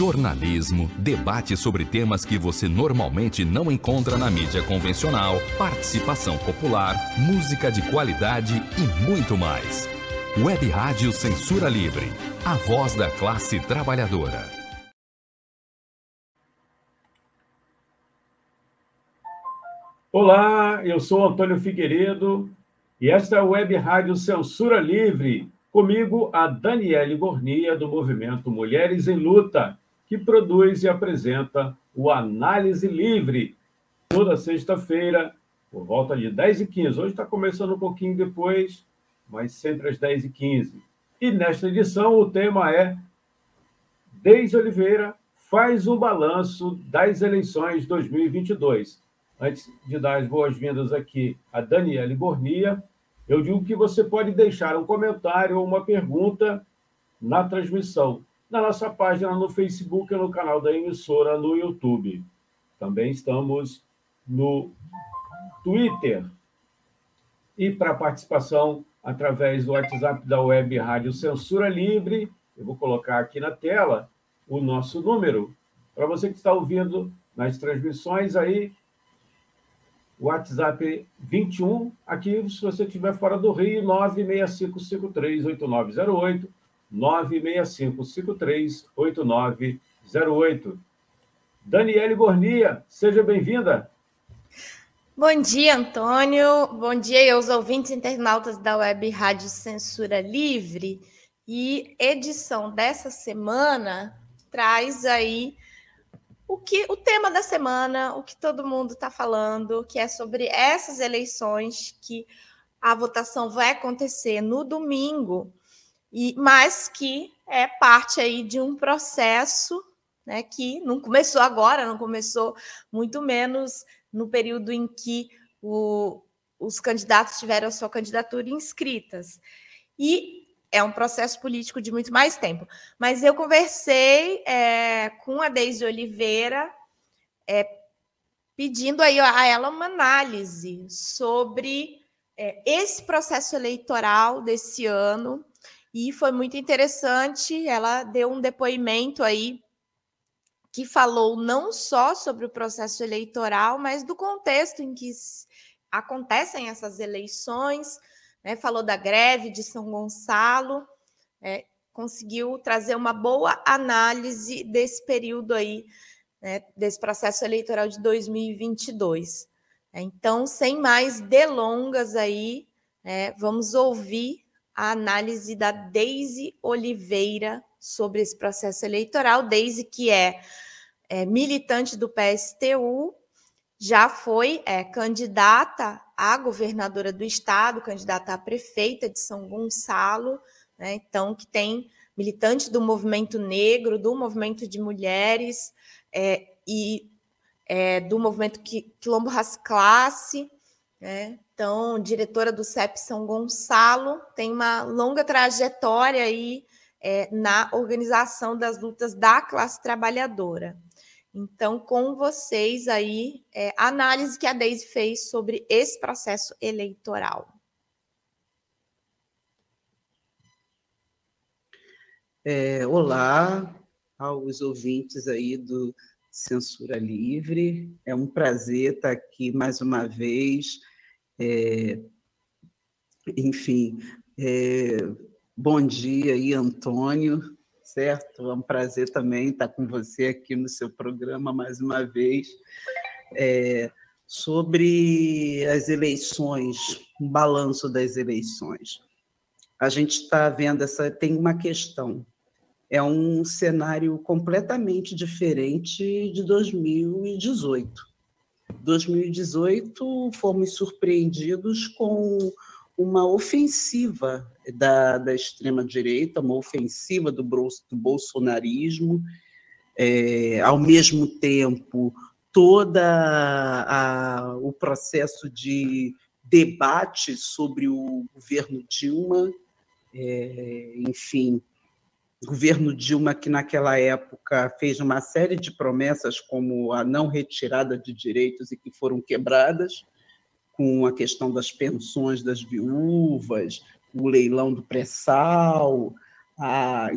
jornalismo, debate sobre temas que você normalmente não encontra na mídia convencional, participação popular, música de qualidade e muito mais. Web Rádio Censura Livre, a voz da classe trabalhadora. Olá, eu sou Antônio Figueiredo e esta é a Web Rádio Censura Livre Comigo, a Daniele Gornia, do movimento Mulheres em Luta, que produz e apresenta o Análise Livre, toda sexta-feira, por volta de 10h15. Hoje está começando um pouquinho depois, mas sempre às 10h15. E nesta edição o tema é Deise Oliveira faz um balanço das eleições 2022. Antes de dar as boas-vindas aqui a Daniele Gornia, eu digo que você pode deixar um comentário ou uma pergunta na transmissão, na nossa página no Facebook e no canal da emissora no YouTube. Também estamos no Twitter. E para participação através do WhatsApp da Web Rádio Censura Livre, eu vou colocar aqui na tela o nosso número. Para você que está ouvindo nas transmissões aí, WhatsApp 21, aqui se você estiver fora do Rio, 965538908, 965538908. Daniele Gornia, seja bem-vinda. Bom dia, Antônio. Bom dia aos ouvintes internautas da Web Rádio Censura Livre. E edição dessa semana traz aí o que o tema da semana, o que todo mundo está falando, que é sobre essas eleições que a votação vai acontecer no domingo, e mas que é parte aí de um processo né, que não começou agora, não começou muito menos no período em que o, os candidatos tiveram a sua candidatura inscritas. E é um processo político de muito mais tempo. Mas eu conversei é, com a Deise Oliveira, é, pedindo aí a ela uma análise sobre é, esse processo eleitoral desse ano, e foi muito interessante. Ela deu um depoimento aí que falou não só sobre o processo eleitoral, mas do contexto em que acontecem essas eleições, né, falou da greve de São Gonçalo, é, conseguiu trazer uma boa análise desse período aí, né, desse processo eleitoral de 2022. É, então, sem mais delongas aí, é, vamos ouvir a análise da Deise Oliveira sobre esse processo eleitoral. Deise, que é, é militante do PSTU, já foi é, candidata a governadora do estado, candidata a prefeita de São Gonçalo, né? então que tem militantes do movimento negro, do movimento de mulheres é, e é, do movimento Quilombo Ras Classe, né? Então diretora do CEP São Gonçalo, tem uma longa trajetória aí é, na organização das lutas da classe trabalhadora. Então, com vocês aí, é, a análise que a Deise fez sobre esse processo eleitoral. É, olá aos ouvintes aí do Censura Livre. É um prazer estar aqui mais uma vez. É, enfim, é, bom dia aí, Antônio certo? É um prazer também estar com você aqui no seu programa mais uma vez. É, sobre as eleições, um balanço das eleições. A gente está vendo essa. Tem uma questão. É um cenário completamente diferente de 2018. 2018 fomos surpreendidos com uma ofensiva da, da extrema-direita, uma ofensiva do, do bolsonarismo, é, ao mesmo tempo, todo o processo de debate sobre o governo Dilma, é, enfim, governo Dilma que naquela época fez uma série de promessas como a não retirada de direitos e que foram quebradas, com a questão das pensões das viúvas, o leilão do pré-sal,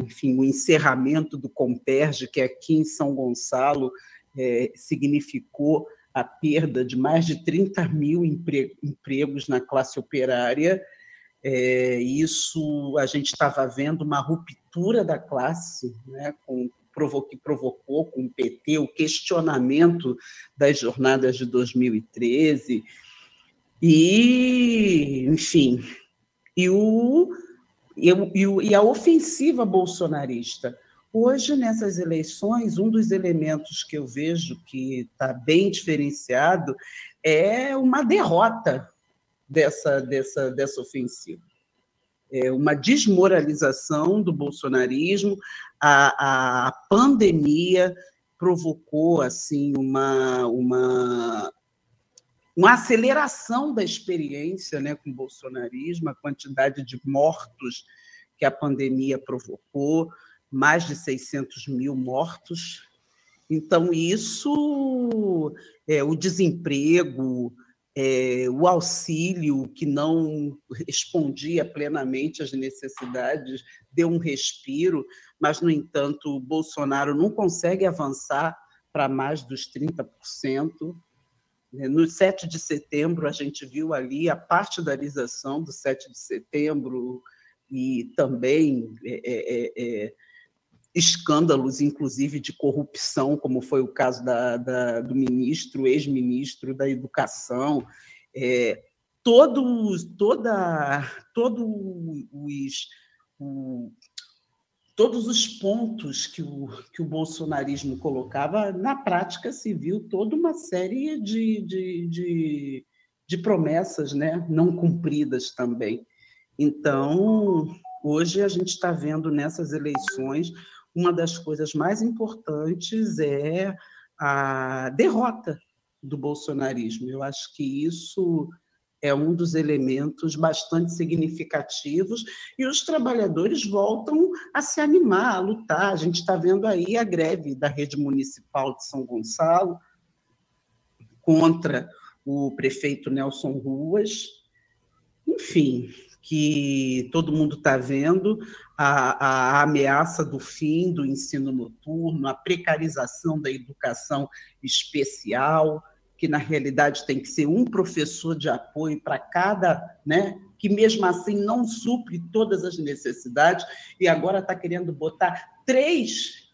enfim, o encerramento do Comperge, que aqui em São Gonçalo é, significou a perda de mais de 30 mil empregos na classe operária. É, isso a gente estava vendo uma ruptura da classe, né, com, que provocou com o PT o questionamento das jornadas de 2013. E, enfim, e, o, e, o, e a ofensiva bolsonarista. Hoje, nessas eleições, um dos elementos que eu vejo que está bem diferenciado é uma derrota dessa, dessa, dessa ofensiva. É uma desmoralização do bolsonarismo, a, a pandemia provocou assim uma, uma, uma aceleração da experiência né, com o bolsonarismo, a quantidade de mortos que a pandemia provocou, mais de 600 mil mortos. Então, isso, é, o desemprego, é, o auxílio que não respondia plenamente às necessidades, deu um respiro, mas, no entanto, Bolsonaro não consegue avançar para mais dos 30%. No 7 de setembro, a gente viu ali a partidarização do 7 de setembro e também é, é, é escândalos, inclusive de corrupção, como foi o caso da, da do ministro, ex-ministro da Educação, é, todos, toda, todos os, o, todos os pontos que o, que o bolsonarismo colocava, na prática se viu toda uma série de, de, de, de promessas né, não cumpridas também. Então, hoje a gente está vendo nessas eleições uma das coisas mais importantes é a derrota do bolsonarismo. Eu acho que isso é um dos elementos bastante significativos e os trabalhadores voltam a se animar, a lutar. A gente está vendo aí a greve da rede municipal de São Gonçalo contra o prefeito Nelson Ruas. Enfim, que todo mundo está vendo, a, a, ameaça do fim do ensino noturno, a precarização da educação especial, que na realidade tem que ser um professor de apoio para cada, né, que mesmo assim não supre todas as necessidades, e agora está querendo botar três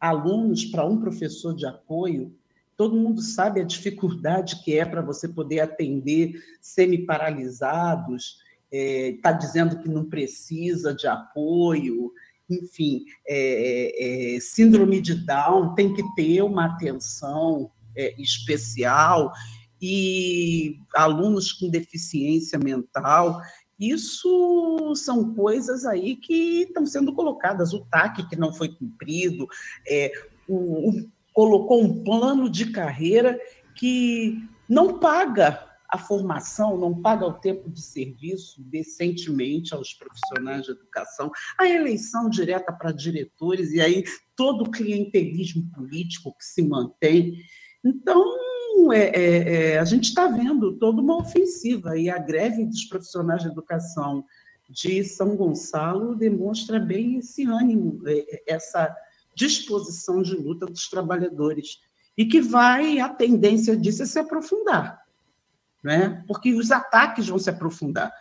alunos para um professor de apoio. Todo mundo sabe a dificuldade que é para você poder atender semi-paralisados, está é, dizendo que não precisa de apoio, enfim, é, é, é, síndrome de Down tem que ter uma atenção é, especial e alunos com deficiência mental. Isso são coisas aí que estão sendo colocadas. O TAC, que não foi cumprido, é, o, o, colocou um plano de carreira que não paga a formação, não paga o tempo de serviço decentemente aos profissionais de educação, a eleição direta para diretores, e aí todo o clientelismo político que se mantém. Então, é, é, é, a gente está vendo toda uma ofensiva, e a greve dos profissionais de educação de São Gonçalo demonstra bem esse ânimo, é, essa disposição de luta dos trabalhadores, e que vai, a tendência disso é se aprofundar né? porque os ataques vão se aprofundar.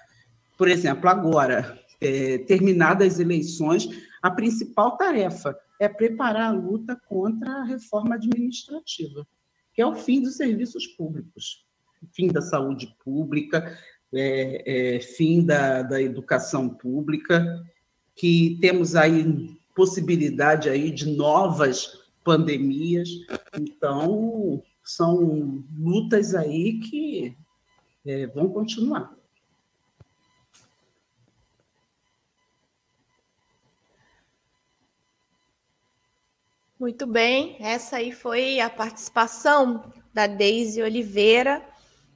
Por exemplo, agora, é, terminadas as eleições, a principal tarefa é preparar a luta contra a reforma administrativa, que é o fim dos serviços públicos, fim da saúde pública, é, é, fim da, da educação pública, que temos aí possibilidade aí de novas pandemias. Então, são lutas aí que é, vão continuar. Muito bem, essa aí foi a participação da Deise Oliveira,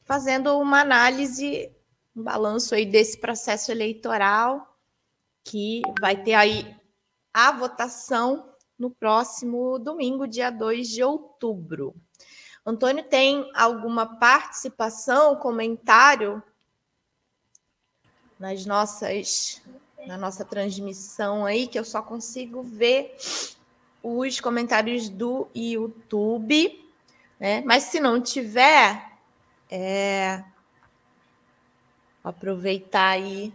fazendo uma análise, um balanço aí desse processo eleitoral, que vai ter aí a votação no próximo domingo, dia 2 de outubro. Antônio, tem alguma participação, comentário nas nossas na nossa transmissão aí, que eu só consigo ver os comentários do YouTube, né? Mas se não tiver, é... aproveitar aí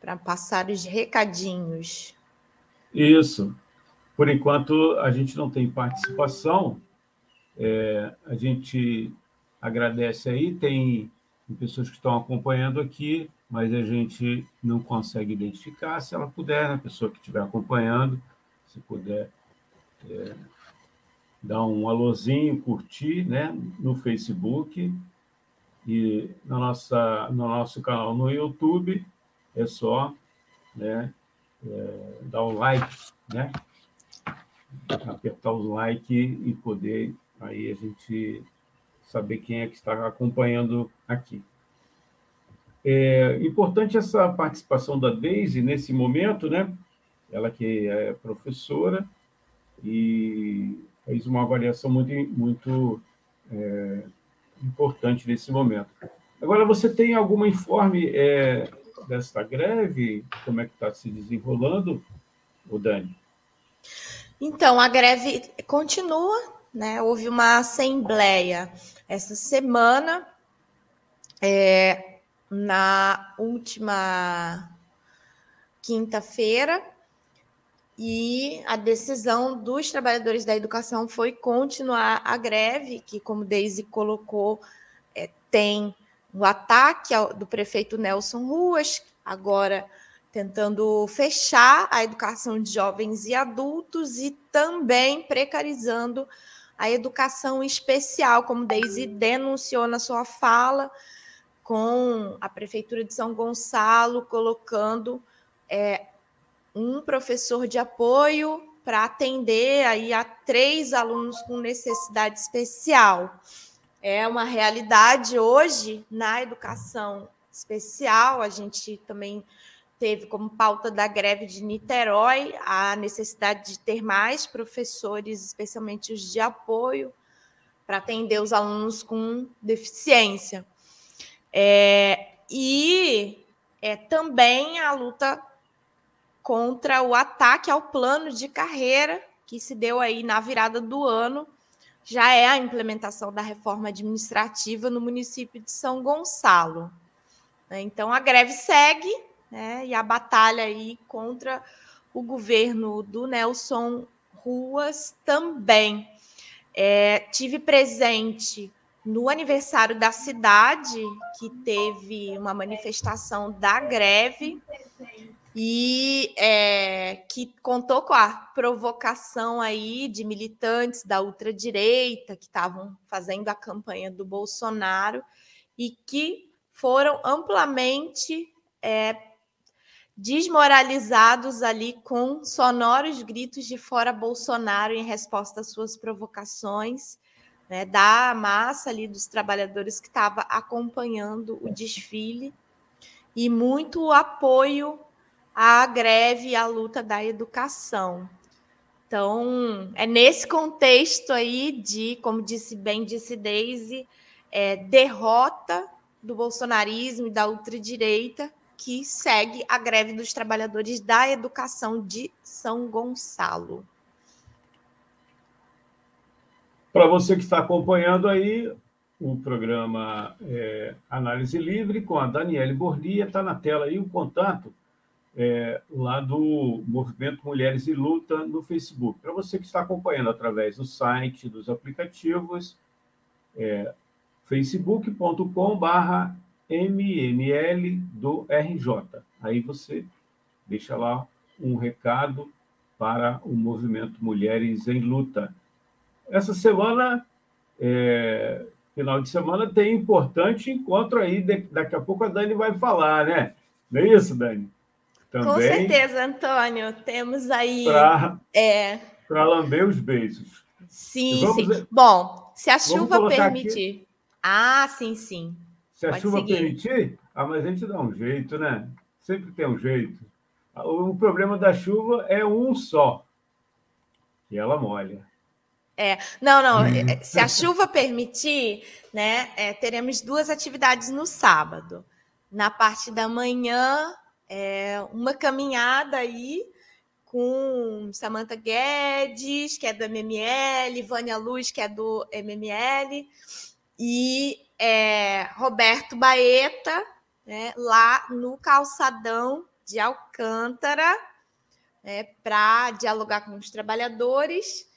para passar os recadinhos. Isso. Por enquanto, a gente não tem participação. É, a gente agradece aí, tem pessoas que estão acompanhando aqui, mas a gente não consegue identificar. Se ela puder, né, a pessoa que estiver acompanhando, se puder é, dar um alôzinho, curtir né, no Facebook e na nossa, no nosso canal no YouTube, é só né, é, dar o like, né? apertar o like e poder aí a gente saber quem é que está acompanhando aqui. É importante essa participação da Deise nesse momento, né? Ela que é professora e fez uma avaliação muito, muito é, importante nesse momento. Agora, você tem algum informe é, desta greve? Como é que está se desenrolando, o Dani? Então, a greve continua, né? Houve uma assembleia essa semana, é, na última quinta-feira, e a decisão dos trabalhadores da educação foi continuar a greve, que, como Deise colocou, é, tem o ataque ao, do prefeito Nelson Ruas, agora tentando fechar a educação de jovens e adultos e também precarizando a educação especial, como Deise denunciou na sua fala, com a Prefeitura de São Gonçalo colocando é, um professor de apoio para atender aí a três alunos com necessidade especial. É uma realidade hoje na educação especial, a gente também teve como pauta da greve de Niterói a necessidade de ter mais professores, especialmente os de apoio, para atender os alunos com deficiência. É, e é, também a luta contra o ataque ao plano de carreira que se deu aí na virada do ano, já é a implementação da reforma administrativa no município de São Gonçalo. Então a greve segue, né? E a batalha aí contra o governo do Nelson Ruas também. É, tive presente no aniversário da cidade, que teve uma manifestação da greve, e é, que contou com a provocação aí de militantes da ultradireita que estavam fazendo a campanha do Bolsonaro e que foram amplamente é, desmoralizados ali com sonoros gritos de fora Bolsonaro em resposta às suas provocações, né, da massa ali dos trabalhadores que estava acompanhando o desfile e muito apoio à greve e à luta da educação. Então, é nesse contexto aí de, como disse bem, disse Daisy, é, derrota do bolsonarismo e da ultradireita, que segue a greve dos trabalhadores da educação de São Gonçalo. Para você que está acompanhando aí o programa é, Análise Livre com a Daniele Bordia, está na tela aí o contato é, lá do Movimento Mulheres e Luta no Facebook. Para você que está acompanhando através do site, dos aplicativos, é, facebook.com.br MML do RJ. Aí você deixa lá um recado para o movimento Mulheres em Luta. Essa semana, é, final de semana, tem importante encontro aí. Daqui a pouco a Dani vai falar, né? Não é isso, Dani? Também Com certeza, Antônio. Temos aí. Para é... lamber os beijos. Sim, vamos, sim. Bom, se a chuva permitir. Aqui... Ah, sim, sim. Se a Pode chuva seguir. permitir, ah, mas a gente dá um jeito, né? Sempre tem um jeito. O problema da chuva é um só, e ela molha. É, não, não. Hum. É, se a chuva permitir, né, é, teremos duas atividades no sábado. Na parte da manhã, é, uma caminhada aí com Samantha Guedes, que é do MML, Vânia Luz, que é do MML, e é, Roberto Baeta, né, lá no calçadão de Alcântara, né, para dialogar com os trabalhadores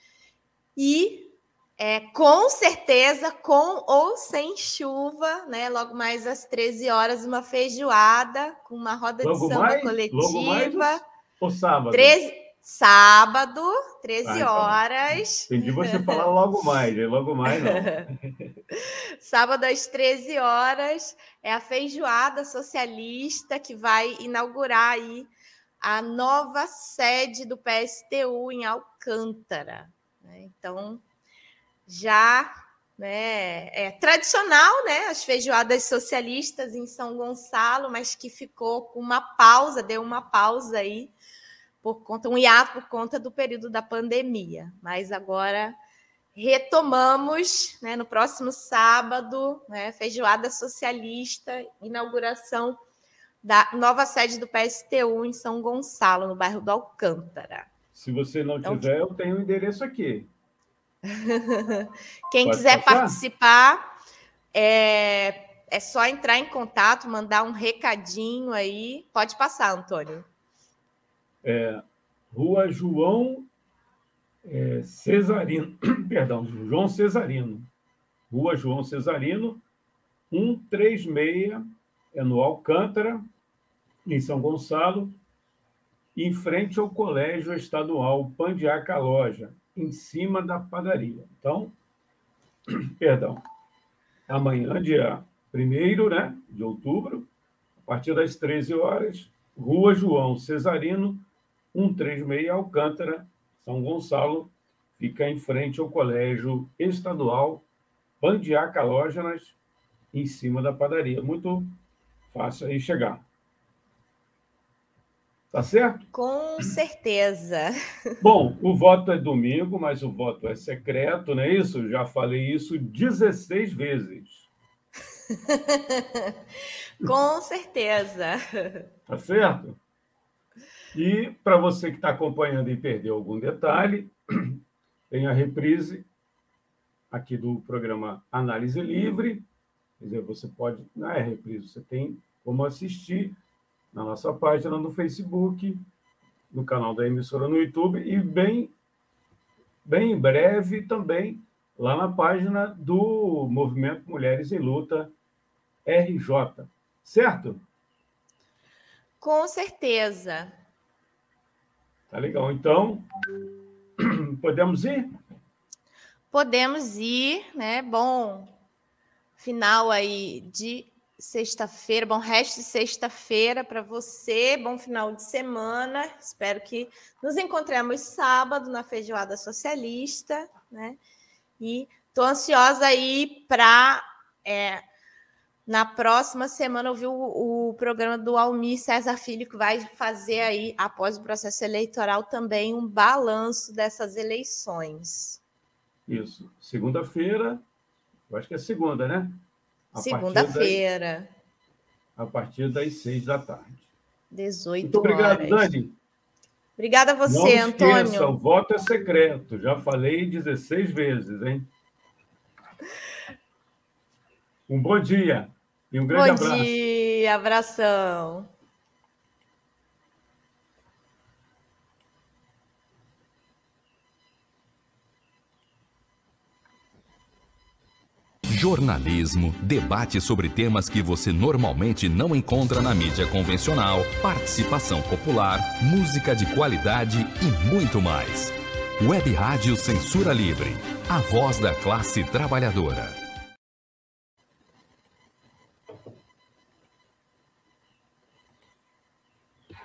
e é, com certeza, com ou sem chuva, né? Logo mais às 13 horas, uma feijoada com uma roda logo de samba mais, coletiva. Logo mais ou sábado? 13, sábado, 13 ah, então, horas. Entendi você falar logo mais, é logo mais não. sábado às 13 horas é a feijoada socialista que vai inaugurar aí a nova sede do PSTU em Alcântara. Né? Então, já né, é tradicional, né, as feijoadas socialistas em São Gonçalo, mas que ficou com uma pausa, deu uma pausa aí por conta um hiato por conta do período da pandemia. Mas agora retomamos, né, no próximo sábado, né, feijoada socialista, inauguração da nova sede do PSTU em São Gonçalo, no bairro do Alcântara. Se você não então, tiver, eu tenho o um endereço aqui. Quem Pode quiser passar? participar, é, é só entrar em contato, mandar um recadinho aí. Pode passar, Antônio. É, Rua João é, Cesarino, perdão, João Cesarino. Rua João Cesarino, 136, é no Alcântara, em São Gonçalo, em frente ao Colégio Estadual Pandiaca Loja, em cima da padaria. Então, perdão, amanhã, dia 1 né, de outubro, a partir das 13 horas, Rua João Cesarino, 136 Alcântara, São Gonçalo, fica em frente ao Colégio Estadual Pandiaca Lógenas, em cima da padaria. Muito fácil aí chegar. Tá certo? Com certeza. Bom, o voto é domingo, mas o voto é secreto, não é isso? Já falei isso 16 vezes. Com certeza. Tá certo? E para você que está acompanhando e perdeu algum detalhe, tem a reprise aqui do programa Análise Livre. Quer dizer, você pode, não é reprise, você tem como assistir na nossa página no Facebook, no canal da emissora no YouTube e bem, bem em breve também lá na página do Movimento Mulheres em Luta RJ, certo? Com certeza. Tá legal. Então, podemos ir? Podemos ir, né? Bom, final aí de sexta-feira, bom resto de sexta-feira para você, bom final de semana. Espero que nos encontremos sábado na feijoada socialista, né? E tô ansiosa aí para é, na próxima semana ouvir o, o, programa do Almir César Filho, que vai fazer aí, após o processo eleitoral, também um balanço dessas eleições. Isso. Segunda-feira, eu acho que é segunda, né? Segunda-feira. A partir das seis da tarde. 18 Muito obrigado, horas. Dani. Obrigada a você, Não Antônio. Esqueça, o voto é secreto. Já falei 16 vezes, hein? Um bom dia e um grande bom abraço. Bom dia, abração. jornalismo, debate sobre temas que você normalmente não encontra na mídia convencional, participação popular, música de qualidade e muito mais. Web Rádio Censura Livre, a voz da classe trabalhadora.